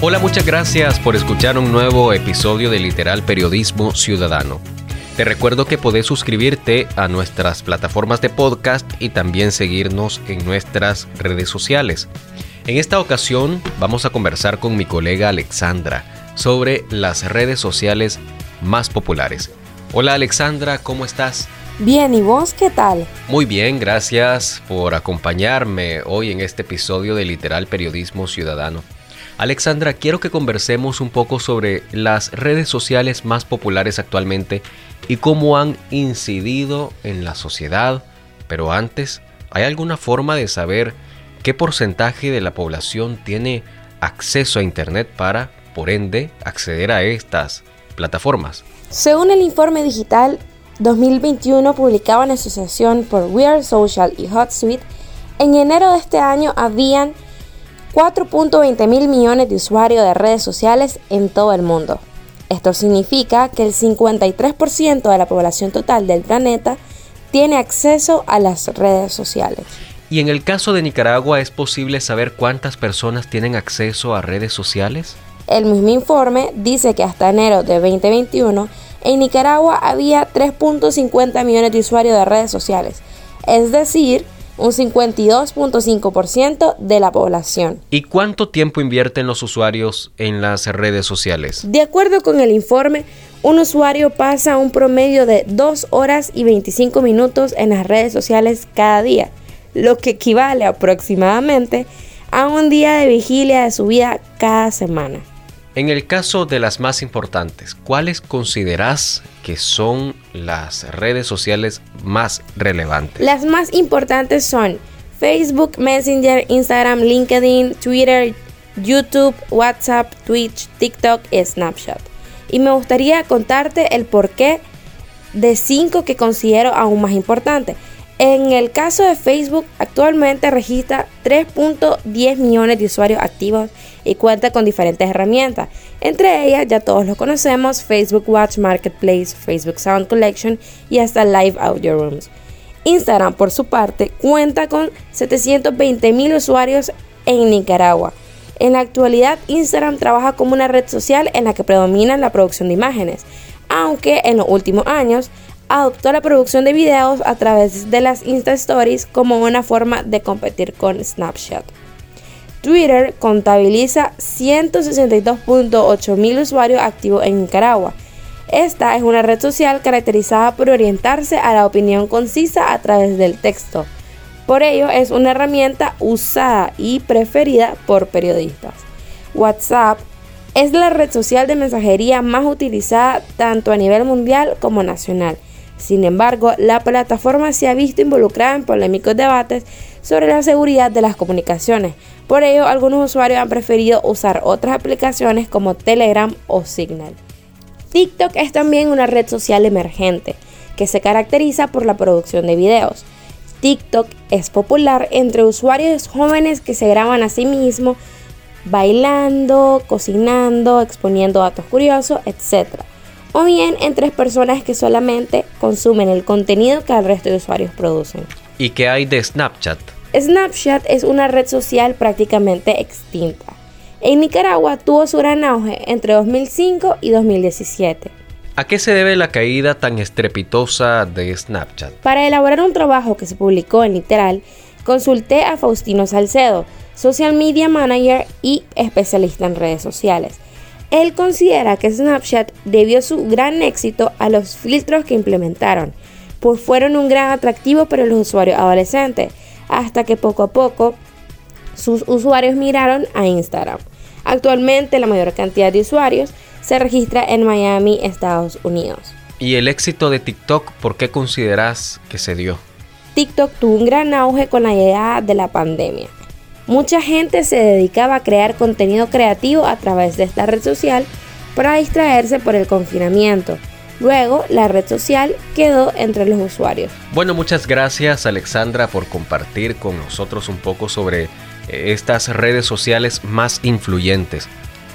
Hola, muchas gracias por escuchar un nuevo episodio de Literal Periodismo Ciudadano. Te recuerdo que podés suscribirte a nuestras plataformas de podcast y también seguirnos en nuestras redes sociales. En esta ocasión vamos a conversar con mi colega Alexandra sobre las redes sociales más populares. Hola Alexandra, ¿cómo estás? Bien, ¿y vos qué tal? Muy bien, gracias por acompañarme hoy en este episodio de Literal Periodismo Ciudadano. Alexandra, quiero que conversemos un poco sobre las redes sociales más populares actualmente y cómo han incidido en la sociedad. Pero antes, ¿hay alguna forma de saber qué porcentaje de la población tiene acceso a Internet para, por ende, acceder a estas plataformas? Según el informe digital 2021 publicado en asociación por We Are Social y HotSuite, en enero de este año habían 4.20 mil millones de usuarios de redes sociales en todo el mundo. Esto significa que el 53% de la población total del planeta tiene acceso a las redes sociales. ¿Y en el caso de Nicaragua es posible saber cuántas personas tienen acceso a redes sociales? El mismo informe dice que hasta enero de 2021 en Nicaragua había 3.50 millones de usuarios de redes sociales, es decir, un 52.5% de la población. ¿Y cuánto tiempo invierten los usuarios en las redes sociales? De acuerdo con el informe, un usuario pasa un promedio de 2 horas y 25 minutos en las redes sociales cada día, lo que equivale aproximadamente a un día de vigilia de su vida cada semana. En el caso de las más importantes, ¿cuáles consideras que son las redes sociales más relevantes? Las más importantes son Facebook, Messenger, Instagram, LinkedIn, Twitter, YouTube, WhatsApp, Twitch, TikTok y Snapchat. Y me gustaría contarte el porqué de cinco que considero aún más importantes. En el caso de Facebook, actualmente registra 3.10 millones de usuarios activos y cuenta con diferentes herramientas. Entre ellas, ya todos lo conocemos, Facebook Watch Marketplace, Facebook Sound Collection y hasta Live Audio Rooms. Instagram, por su parte, cuenta con 720 mil usuarios en Nicaragua. En la actualidad, Instagram trabaja como una red social en la que predomina la producción de imágenes, aunque en los últimos años adoptó la producción de videos a través de las Insta Stories como una forma de competir con Snapchat. Twitter contabiliza 162.8 mil usuarios activos en Nicaragua. Esta es una red social caracterizada por orientarse a la opinión concisa a través del texto. Por ello es una herramienta usada y preferida por periodistas. WhatsApp es la red social de mensajería más utilizada tanto a nivel mundial como nacional sin embargo, la plataforma se ha visto involucrada en polémicos debates sobre la seguridad de las comunicaciones. Por ello, algunos usuarios han preferido usar otras aplicaciones como Telegram o Signal. TikTok es también una red social emergente que se caracteriza por la producción de videos. TikTok es popular entre usuarios jóvenes que se graban a sí mismos bailando, cocinando, exponiendo datos curiosos, etc o bien entre personas que solamente consumen el contenido que el resto de usuarios producen. ¿Y qué hay de Snapchat? Snapchat es una red social prácticamente extinta. En Nicaragua tuvo su gran auge entre 2005 y 2017. ¿A qué se debe la caída tan estrepitosa de Snapchat? Para elaborar un trabajo que se publicó en Literal, consulté a Faustino Salcedo, social media manager y especialista en redes sociales. Él considera que Snapchat debió su gran éxito a los filtros que implementaron, pues fueron un gran atractivo para los usuarios adolescentes, hasta que poco a poco sus usuarios miraron a Instagram. Actualmente la mayor cantidad de usuarios se registra en Miami, Estados Unidos. ¿Y el éxito de TikTok por qué consideras que se dio? TikTok tuvo un gran auge con la llegada de la pandemia. Mucha gente se dedicaba a crear contenido creativo a través de esta red social para distraerse por el confinamiento. Luego, la red social quedó entre los usuarios. Bueno, muchas gracias Alexandra por compartir con nosotros un poco sobre eh, estas redes sociales más influyentes.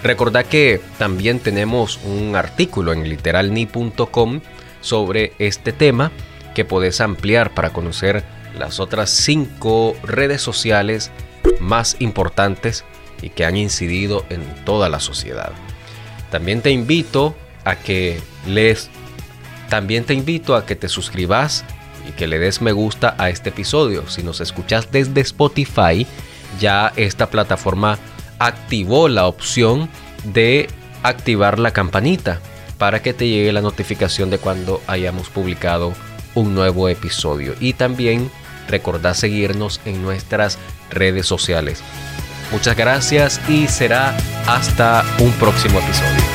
Recordad que también tenemos un artículo en literalni.com sobre este tema que podés ampliar para conocer las otras cinco redes sociales más importantes y que han incidido en toda la sociedad. También te invito a que les también te invito a que te suscribas y que le des me gusta a este episodio. Si nos escuchas desde Spotify, ya esta plataforma activó la opción de activar la campanita para que te llegue la notificación de cuando hayamos publicado un nuevo episodio. Y también recordá seguirnos en nuestras redes sociales. Muchas gracias y será hasta un próximo episodio.